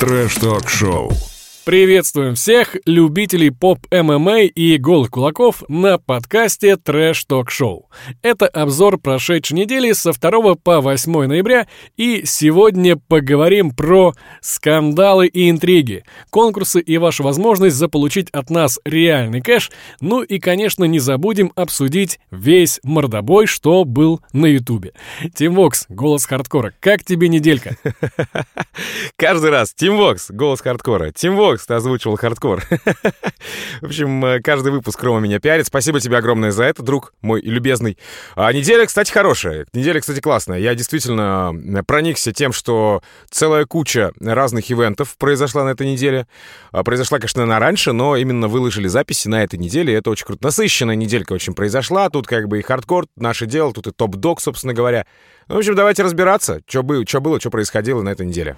Трэш-ток-шоу. Приветствуем всех любителей поп-ММА и голых кулаков на подкасте Трэш Ток Шоу. Это обзор прошедшей недели со 2 по 8 ноября, и сегодня поговорим про скандалы и интриги, конкурсы и вашу возможность заполучить от нас реальный кэш, ну и, конечно, не забудем обсудить весь мордобой, что был на ютубе. Тим Вокс, голос хардкора, как тебе неделька? Каждый раз. Тим Вокс, голос хардкора. Тим Вокс, ты озвучивал хардкор. В общем, э, каждый выпуск Рома меня пиарит. Спасибо тебе огромное за это, друг мой любезный. А неделя, кстати, хорошая. Неделя, кстати, классная. Я действительно э, проникся тем, что целая куча разных ивентов произошла на этой неделе. А, произошла, конечно, на раньше, но именно выложили записи на этой неделе, это очень круто. Насыщенная неделька очень произошла. Тут как бы и хардкор, наше дело, тут и топ-дог, собственно говоря. Ну, в общем, давайте разбираться, что было, что происходило на этой неделе.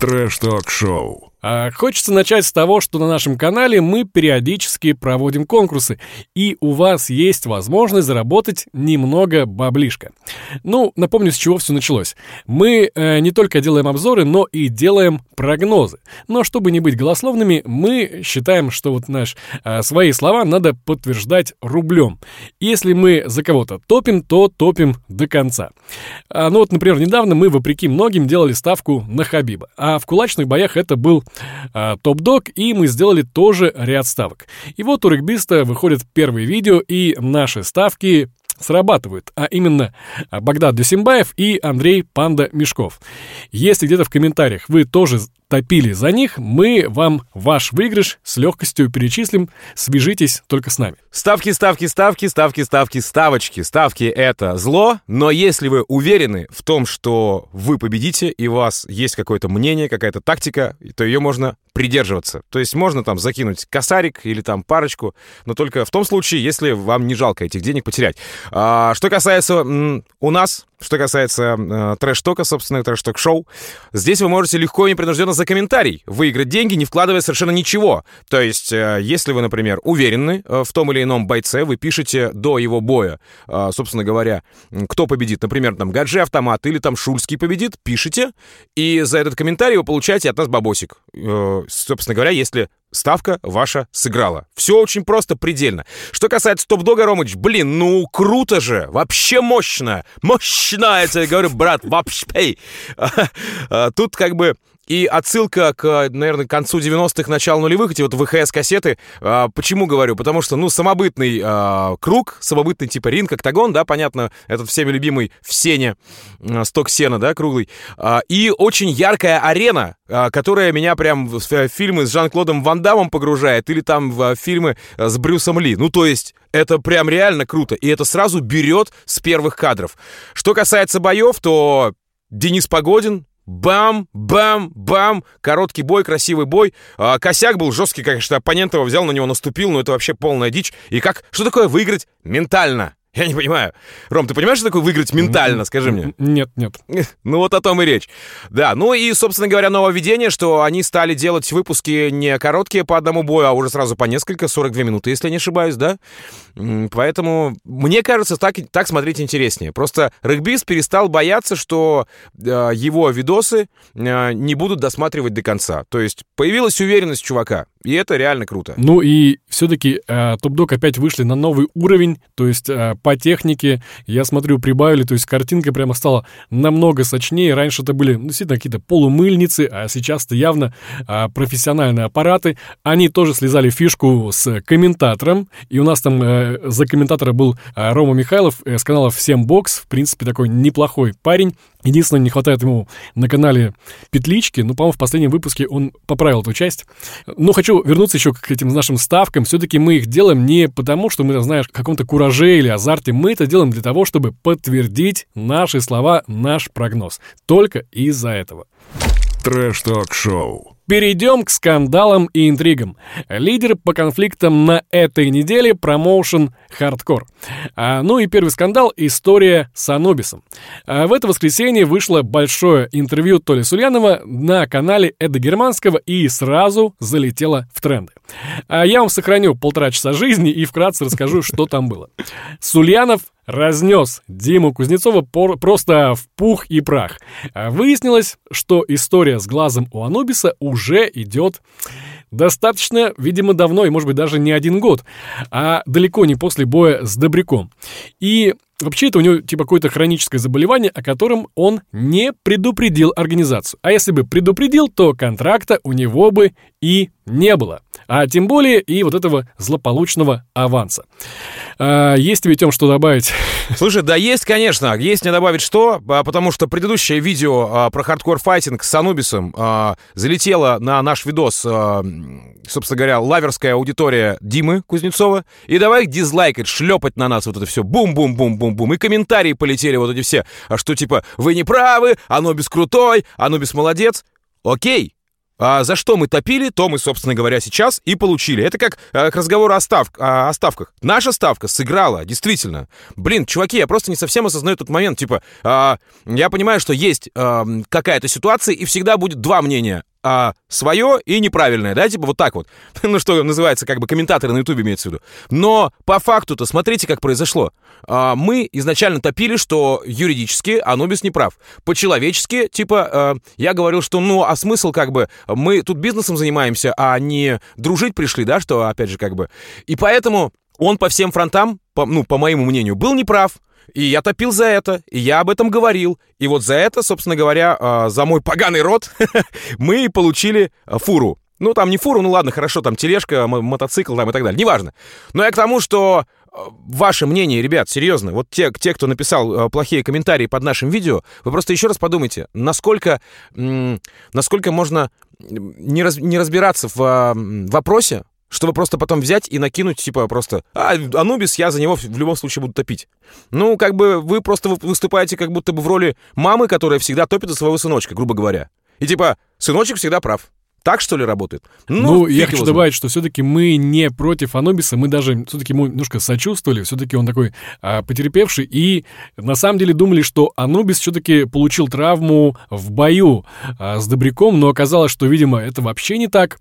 Трэш-ток-шоу. А хочется начать с того, что на нашем канале мы периодически проводим конкурсы, и у вас есть возможность заработать немного баблишка. Ну, напомню, с чего все началось. Мы э, не только делаем обзоры, но и делаем прогнозы. Но чтобы не быть голословными, мы считаем, что вот наш э, свои слова надо подтверждать рублем. Если мы за кого-то топим, то топим до конца. А, ну вот, например, недавно мы, вопреки многим, делали ставку на Хабиба. А в кулачных боях это был топ-дог, и мы сделали тоже ряд ставок. И вот у регбиста выходит первое видео, и наши ставки срабатывают, а именно Богдан Дюсимбаев и Андрей Панда Мешков. Если где-то в комментариях вы тоже топили за них, мы вам ваш выигрыш с легкостью перечислим. Свяжитесь только с нами. Ставки, ставки, ставки, ставки, ставки, ставочки. Ставки — это зло, но если вы уверены в том, что вы победите, и у вас есть какое-то мнение, какая-то тактика, то ее можно придерживаться. То есть можно там закинуть косарик или там парочку, но только в том случае, если вам не жалко этих денег потерять. А, что касается у нас, что касается э, трэш-тока, собственно, трэш-ток-шоу, здесь вы можете легко и непринужденно за комментарий выиграть деньги, не вкладывая совершенно ничего. То есть, э, если вы, например, уверены э, в том или ином бойце, вы пишете до его боя, э, собственно говоря, кто победит. Например, там Гаджи Автомат или там Шульский победит, пишите, и за этот комментарий вы получаете от нас бабосик. Э, собственно говоря, если ставка ваша сыграла. Все очень просто, предельно. Что касается топ-дога, Ромыч, блин, ну круто же, вообще мощно. Мощно, я тебе говорю, брат, вообще. Тут как бы и отсылка к, наверное, к концу 90-х, началу нулевых, эти вот ВХС-кассеты. А, почему говорю? Потому что, ну, самобытный а, круг, самобытный типа ринг, октагон, да, понятно, этот всеми любимый в сене, а, сток сена, да, круглый. И очень яркая арена, которая меня прям в, в фильмы с Жан-Клодом Ван Дамом погружает, или там в фильмы с Брюсом Ли. Ну, то есть, это прям реально круто, и это сразу берет с первых кадров. Что касается боев, то Денис Погодин, Бам, бам, бам. Короткий бой, красивый бой. А, косяк был жесткий, конечно, оппонент его взял, на него наступил, но это вообще полная дичь. И как, что такое выиграть ментально? Я не понимаю. Ром, ты понимаешь, что такое выиграть ментально, скажи мне? Нет, нет. Ну вот о том и речь. Да, ну и, собственно говоря, нововведение, что они стали делать выпуски не короткие по одному бою, а уже сразу по несколько, 42 минуты, если я не ошибаюсь, да? Поэтому, мне кажется, так, так смотреть интереснее. Просто регбист перестал бояться, что э, его видосы э, не будут досматривать до конца. То есть появилась уверенность чувака. И это реально круто. Ну и все-таки э, топ-дог опять вышли на новый уровень, то есть э, по технике, я смотрю, прибавили, то есть картинка прямо стала намного сочнее. Раньше это были ну, действительно какие-то полумыльницы, а сейчас это явно э, профессиональные аппараты. Они тоже слезали фишку с комментатором, и у нас там э, за комментатора был э, Рома Михайлов э, с канала «Всем бокс», в принципе, такой неплохой парень. Единственное, не хватает ему на канале петлички, но, по-моему, в последнем выпуске он поправил эту часть. Но хочу вернуться еще к этим нашим ставкам. Все-таки мы их делаем не потому, что мы, знаешь, в каком-то кураже или азарте. Мы это делаем для того, чтобы подтвердить наши слова, наш прогноз. Только из-за этого. Трэш-ток-шоу. Перейдем к скандалам и интригам. Лидер по конфликтам на этой неделе промоушен Хардкор. А, ну и первый скандал — история с Анубисом. А, в это воскресенье вышло большое интервью Толи Сульянова на канале Эда Германского и сразу залетело в тренды. А я вам сохраню полтора часа жизни и вкратце расскажу, что там было. Сульянов разнес Диму Кузнецова просто в пух и прах. А выяснилось, что история с глазом у Анубиса уже идет достаточно, видимо, давно, и, может быть, даже не один год, а далеко не после боя с Добряком. И Вообще это у него типа какое-то хроническое заболевание, о котором он не предупредил организацию. А если бы предупредил, то контракта у него бы и не было. А тем более и вот этого злополучного аванса. А, есть тебе, Тем, что добавить? Слушай, да есть, конечно. Есть не добавить что, а, потому что предыдущее видео а, про хардкор-файтинг с Анубисом а, залетело на наш видос, а, собственно говоря, лаверская аудитория Димы Кузнецова. И давай дизлайкать, шлепать на нас вот это все. Бум-бум-бум-бум-бум. И комментарии полетели вот эти все. А что типа, вы не правы, Анубис крутой, Анубис молодец. Окей, а за что мы топили, то мы, собственно говоря, сейчас и получили. Это как э, к разговору о, став, о, ставках. Наша ставка сыграла, действительно. Блин, чуваки, я просто не совсем осознаю тот момент. Типа, э, я понимаю, что есть э, какая-то ситуация, и всегда будет два мнения а, свое и неправильное, да, типа вот так вот. ну, что называется, как бы комментаторы на ютубе имеется в виду. Но по факту-то смотрите, как произошло. А, мы изначально топили, что юридически Анубис не прав. По-человечески, типа, а, я говорил, что, ну, а смысл, как бы, мы тут бизнесом занимаемся, а не дружить пришли, да, что, опять же, как бы. И поэтому он по всем фронтам, по, ну, по моему мнению, был неправ. И я топил за это, и я об этом говорил. И вот за это, собственно говоря, а, за мой поганый рот мы получили а, фуру. Ну, там не фуру, ну ладно, хорошо, там тележка, мотоцикл там и так далее, неважно. Но я к тому, что а, ваше мнение, ребят, серьезно, вот те, те, кто написал плохие комментарии под нашим видео, вы просто еще раз подумайте, насколько, насколько можно не, раз, не разбираться в вопросе, чтобы просто потом взять и накинуть, типа, просто, а, Анубис, я за него в любом случае буду топить. Ну, как бы вы просто выступаете как будто бы в роли мамы, которая всегда топит за своего сыночка, грубо говоря. И типа, сыночек всегда прав. Так, что ли, работает? Ну, ну я хочу добавить, что все-таки мы не против Анубиса, мы даже все-таки ему немножко сочувствовали, все-таки он такой а, потерпевший, и на самом деле думали, что Анубис все-таки получил травму в бою а, с Добряком, но оказалось, что, видимо, это вообще не так.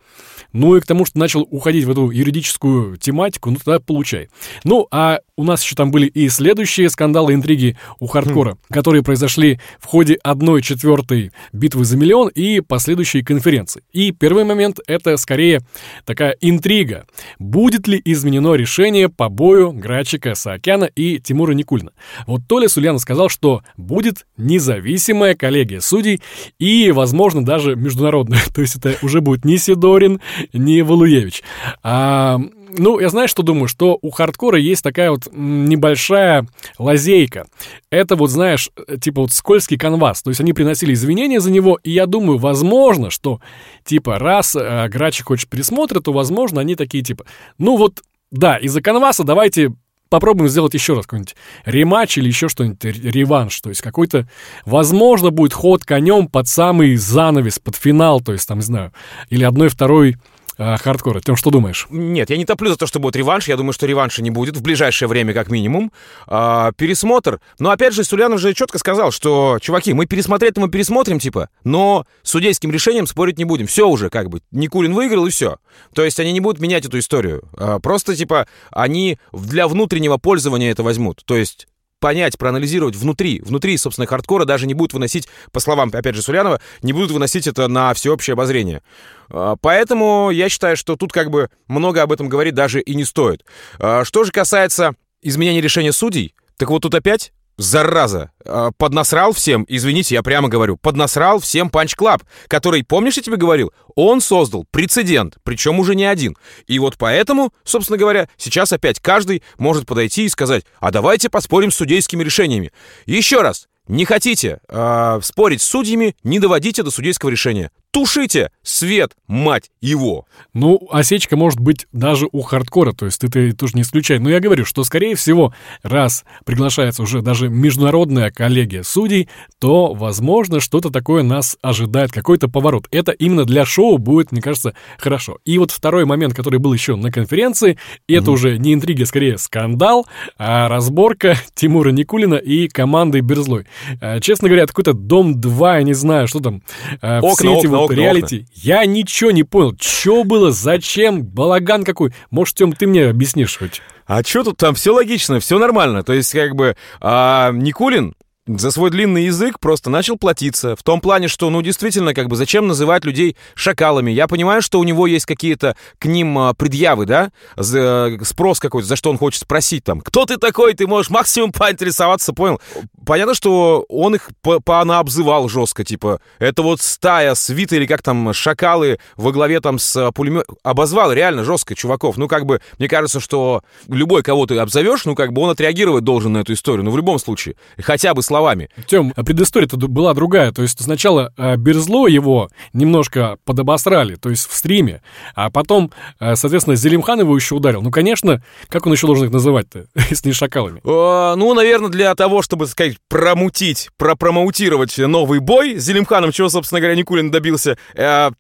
Ну и к тому, что начал уходить в эту юридическую тематику, ну тогда получай. Ну, а у нас еще там были и следующие скандалы, интриги у хардкора, хм. которые произошли в ходе одной четвертой битвы за миллион и последующей конференции. И первый момент — это скорее такая интрига. Будет ли изменено решение по бою Грачика Саакяна и Тимура Никульна? Вот Толя Сульяна сказал, что будет независимая коллегия судей и, возможно, даже международная. То есть это уже будет не Сидорин, не Валуевич. А, ну, я знаю, что думаю, что у хардкора есть такая вот небольшая лазейка. Это вот, знаешь, типа вот скользкий канвас. То есть они приносили извинения за него, и я думаю, возможно, что типа раз э, Грачи хочет пересмотра, то, возможно, они такие типа, ну вот, да, из-за канваса давайте попробуем сделать еще раз какой-нибудь рематч или еще что-нибудь, реванш. То есть какой-то, возможно, будет ход конем под самый занавес, под финал, то есть там, не знаю, или одной-второй а, хардкора. Ты что думаешь? Нет, я не топлю за то, что будет реванш. Я думаю, что реванша не будет в ближайшее время, как минимум. А, пересмотр. Но опять же, Сулянов же четко сказал, что, чуваки, мы пересмотреть мы пересмотрим, типа, но судейским решением спорить не будем. Все уже, как бы. Никулин выиграл, и все. То есть они не будут менять эту историю. А, просто, типа, они для внутреннего пользования это возьмут. То есть понять, проанализировать внутри, внутри, собственно, хардкора даже не будут выносить, по словам, опять же, Сульянова, не будут выносить это на всеобщее обозрение. А, поэтому я считаю, что тут как бы много об этом говорить даже и не стоит. А, что же касается изменения решения судей, так вот тут опять зараза, а, поднасрал всем, извините, я прямо говорю, поднасрал всем Панч Клаб, который, помнишь, я тебе говорил, он создал прецедент, причем уже не один. И вот поэтому, собственно говоря, сейчас опять каждый может подойти и сказать, а давайте поспорим с судейскими решениями. Еще раз, не хотите э, спорить с судьями, не доводите до судейского решения. Тушите свет, мать его! Ну, осечка может быть даже у хардкора, то есть это тоже не исключай. Но я говорю, что, скорее всего, раз приглашается уже даже международная коллегия судей, то, возможно, что-то такое нас ожидает, какой-то поворот. Это именно для шоу будет, мне кажется, хорошо. И вот второй момент, который был еще на конференции, это mm-hmm. уже не интрига, скорее скандал, а разборка Тимура Никулина и команды Берзлой. А, честно говоря, это какой-то Дом-2, я не знаю, что там. А, окна, все эти окна, вот реалити. Окна. Я ничего не понял. Что было, зачем, балаган какой. Может, Тём, ты мне объяснишь хоть? А что тут там? Все логично, все нормально. То есть, как бы, а, Никулин за свой длинный язык просто начал платиться. В том плане, что, ну, действительно, как бы, зачем называть людей шакалами? Я понимаю, что у него есть какие-то к ним а, предъявы, да? За, спрос какой-то, за что он хочет спросить там. Кто ты такой? Ты можешь максимум поинтересоваться, понял? Понятно, что он их понаобзывал жестко, типа, это вот стая, свита или как там, шакалы во главе там с пулеметом. Обозвал реально жестко чуваков. Ну, как бы, мне кажется, что любой, кого ты обзовешь, ну, как бы он отреагировать должен на эту историю. Ну, в любом случае. Хотя бы словами. Тем, а предыстория-то была другая. То есть сначала э, Берзло его немножко подобосрали, то есть в стриме, а потом, э, соответственно, Зелимхан его еще ударил. Ну, конечно, как он еще должен их называть-то, если не шакалами? Ну, наверное, для того, чтобы, сказать, промутить, пропромоутировать новый бой с Зелимханом, чего, собственно говоря, Никулин добился, э,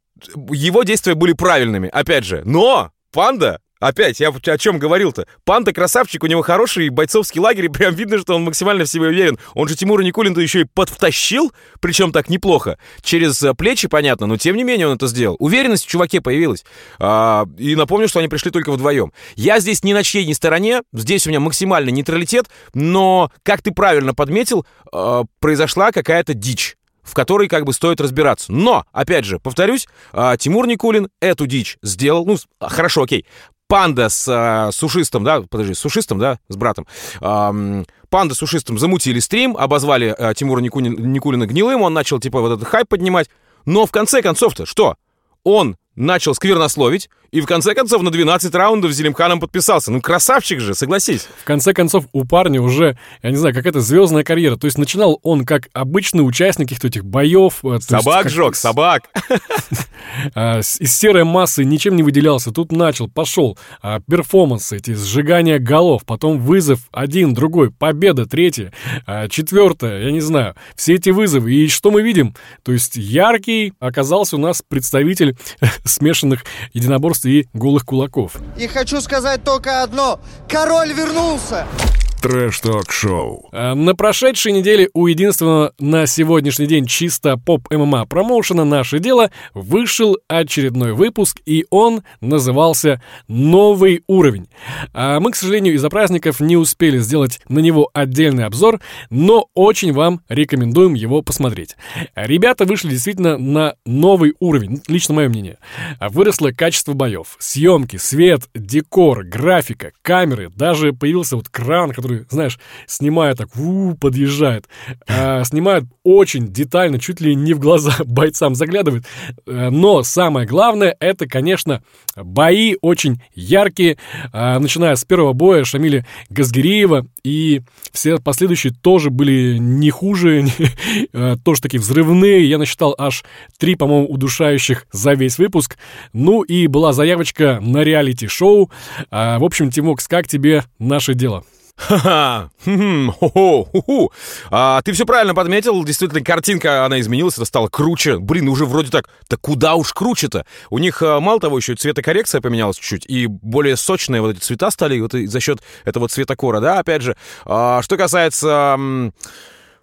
его действия были правильными, опять же. Но Панда Опять, я о чем говорил-то? Панда красавчик, у него хороший бойцовский лагерь, и прям видно, что он максимально в себе уверен. Он же Тимура Никулина еще и подвтащил, причем так неплохо. Через э, плечи, понятно, но тем не менее он это сделал. Уверенность в чуваке появилась. А, и напомню, что они пришли только вдвоем. Я здесь ни на чьей ни стороне, здесь у меня максимальный нейтралитет, но, как ты правильно подметил, а, произошла какая-то дичь в которой как бы стоит разбираться. Но, опять же, повторюсь, а, Тимур Никулин эту дичь сделал. Ну, хорошо, окей. Панда с э, сушистом, да, подожди, с сушистом, да, с братом. Эм, Панда с сушистом замутили стрим, обозвали э, Тимура Никулина, Никулина гнилым, он начал, типа, вот этот хайп поднимать. Но в конце концов-то что? Он начал сквернословить, и в конце концов на 12 раундов Зелимханом подписался. Ну, красавчик же, согласись. В конце концов, у парня уже, я не знаю, какая-то звездная карьера. То есть начинал он как обычный участник каких-то этих боев. Э, собак есть, жег, собак. А, из серой массы ничем не выделялся. Тут начал, пошел. А, перформансы, эти сжигания голов, потом вызов один, другой, победа, третья, а, четвертая, я не знаю. Все эти вызовы. И что мы видим? То есть яркий оказался у нас представитель смешанных единоборств и голых кулаков. И хочу сказать только одно. Король вернулся! Трэш-ток-шоу. А, на прошедшей неделе у единственного на сегодняшний день чисто поп-ММА промоушена «Наше дело» вышел очередной выпуск, и он назывался «Новый уровень». А мы, к сожалению, из-за праздников не успели сделать на него отдельный обзор, но очень вам рекомендуем его посмотреть. Ребята вышли действительно на новый уровень, лично мое мнение. Выросло качество боев, съемки, свет, декор, графика, камеры, даже появился вот кран, который который, знаешь, снимая так, у, подъезжает, а, снимает очень детально, чуть ли не в глаза бойцам заглядывает. Э, но самое главное, это, конечно, бои очень яркие, а, начиная с первого боя Шамиля Газгириева, и все последующие тоже были не хуже, э, тоже такие взрывные. Я насчитал аж три, по-моему, удушающих за весь выпуск. Ну и была заявочка на реалити-шоу. А, в общем, Тимокс, как тебе наше дело? Ха-ха! Хо-хо! А, ты все правильно подметил. Действительно, картинка, она изменилась, это стало круче. Блин, уже вроде так. Да куда уж круче-то? У них, а, мало того, еще цветокоррекция поменялась чуть-чуть, и более сочные вот эти цвета стали вот за счет этого цветокора, да, опять же. А, что касается...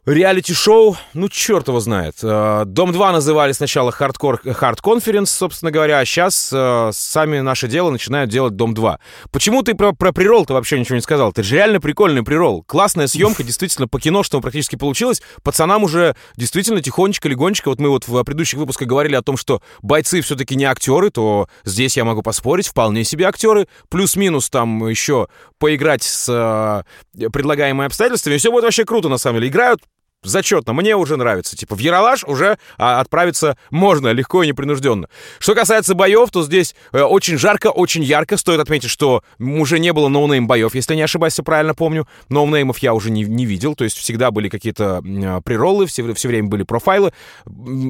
Реалити-шоу, ну, черт его знает. Э, Дом-2 называли сначала Hardcore Hard Conference, собственно говоря, а сейчас э, сами наше дело начинают делать Дом-2. Почему ты про, про прирол-то вообще ничего не сказал? Ты же реально прикольный прирол. Классная съемка, действительно, по кино, что практически получилось. Пацанам уже действительно тихонечко, легонечко. Вот мы вот в предыдущих выпусках говорили о том, что бойцы все-таки не актеры, то здесь я могу поспорить, вполне себе актеры. Плюс-минус там еще поиграть с э, предлагаемыми обстоятельствами. И все будет вообще круто, на самом деле. Играют зачетно, мне уже нравится. Типа в Ералаш уже а, отправиться можно, легко и непринужденно. Что касается боев, то здесь э, очень жарко, очень ярко. Стоит отметить, что уже не было no-name боев, если не ошибаюсь, правильно помню. Ноунеймов я уже не, не видел, то есть всегда были какие-то э, прероллы, все, все время были профайлы.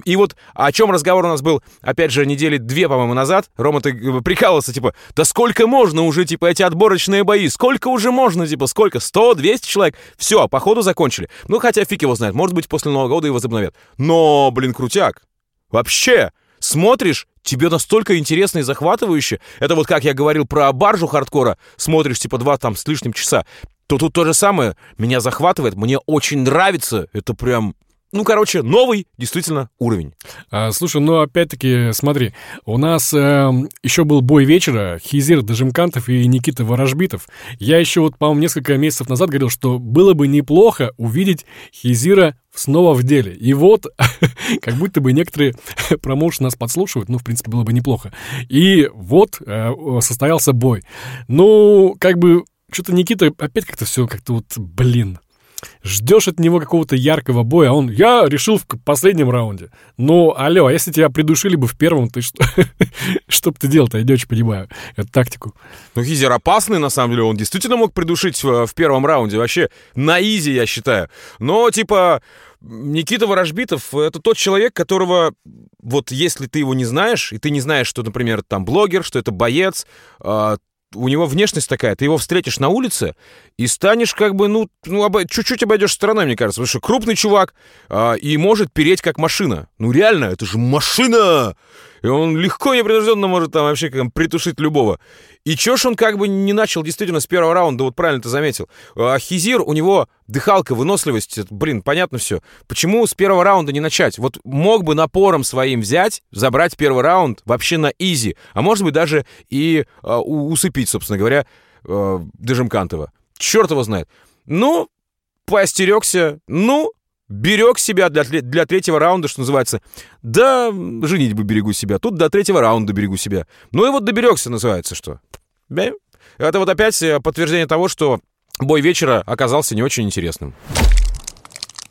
И вот о чем разговор у нас был, опять же, недели две, по-моему, назад. Рома, ты э, прикалывался, типа, да сколько можно уже, типа, эти отборочные бои? Сколько уже можно, типа, сколько? 100, 200 человек? Все, походу закончили. Ну, хотя фиг его знает. Может быть, после Нового года и возобновят. Но, блин, крутяк. Вообще, смотришь, тебе настолько интересно и захватывающе. Это вот как я говорил про баржу хардкора. Смотришь, типа, два там с лишним часа. То тут то же самое. Меня захватывает, мне очень нравится. Это прям ну, короче, новый действительно уровень. А, слушай, ну опять-таки, смотри, у нас э, еще был бой вечера, Хизир Дажимкантов и Никита Ворожбитов. Я еще вот, по-моему, несколько месяцев назад говорил, что было бы неплохо увидеть Хизира снова в деле. И вот, как будто бы некоторые промоушены нас подслушивают, ну, в принципе, было бы неплохо. И вот э, состоялся бой. Ну, как бы, что-то Никита опять как-то все как-то вот, блин, Ждешь от него какого-то яркого боя, а он, я решил в последнем раунде. Ну, алло, а если тебя придушили бы в первом, ты что? что бы ты делал-то, я не очень понимаю эту тактику. Ну, Хизер опасный, на самом деле, он действительно мог придушить в, в первом раунде, вообще на изи, я считаю. Но, типа, Никита Ворожбитов — это тот человек, которого, вот если ты его не знаешь, и ты не знаешь, что, например, там блогер, что это боец, а, у него внешность такая, ты его встретишь на улице и станешь как бы, ну, ну обо... чуть-чуть обойдешь стороной, мне кажется, потому что крупный чувак а, и может переть как машина. Ну реально, это же машина! И он легко непринужденно может там вообще как, притушить любого. И чё ж он как бы не начал действительно с первого раунда, вот правильно ты заметил. А Хизир, у него дыхалка, выносливость, блин, понятно все. Почему с первого раунда не начать? Вот мог бы напором своим взять, забрать первый раунд вообще на изи, а может быть даже и э, усыпить, собственно говоря, э, Дежимкантова. Черт его знает. Ну, поостерегся, ну, берег себя для, для третьего раунда, что называется. Да, женить бы берегу себя. Тут до третьего раунда берегу себя. Ну и вот доберегся, называется, что. Это вот опять э, подтверждение того, что бой вечера оказался не очень интересным.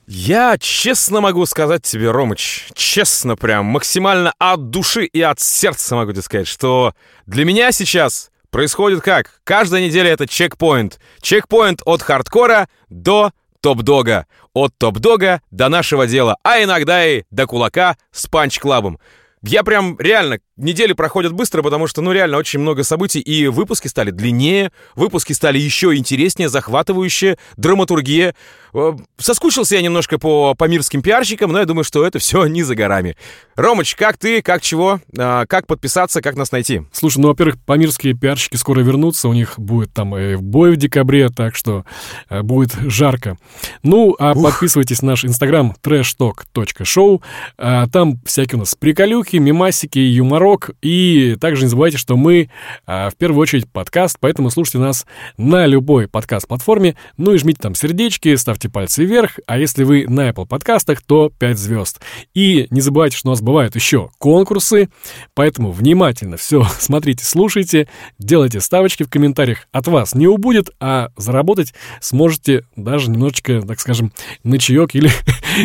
Я честно могу сказать тебе, Ромыч, честно прям, максимально от души и от сердца могу тебе сказать, что для меня сейчас происходит как? Каждая неделя это чекпоинт. Чекпоинт от хардкора до топ-дога. От топ-дога до нашего дела, а иногда и до кулака с панч-клабом. Я прям реально, недели проходят быстро, потому что, ну, реально очень много событий, и выпуски стали длиннее, выпуски стали еще интереснее, захватывающие, драматургия. Э, соскучился я немножко по, памирским пиарщикам, но я думаю, что это все не за горами. Ромыч, как ты, как чего, а, как подписаться, как нас найти? Слушай, ну, во-первых, памирские пиарщики скоро вернутся, у них будет там бой в декабре, так что э, будет жарко. Ну, а Ух. подписывайтесь на наш инстаграм trashtalk.show, а, там всякие у нас приколюхи, мимасики, юморок, и также не забывайте, что мы а, в первую очередь подкаст, поэтому слушайте нас на любой подкаст-платформе, ну и жмите там сердечки, ставьте пальцы вверх, а если вы на Apple подкастах, то 5 звезд. И не забывайте, что у нас бывают еще конкурсы, поэтому внимательно все смотрите, слушайте, делайте ставочки в комментариях. От вас не убудет, а заработать сможете даже немножечко, так скажем, на чаек или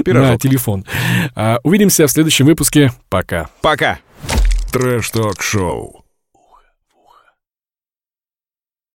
на телефон. А, увидимся в следующем выпуске. Пока. Пока. Трэш-ток-шоу.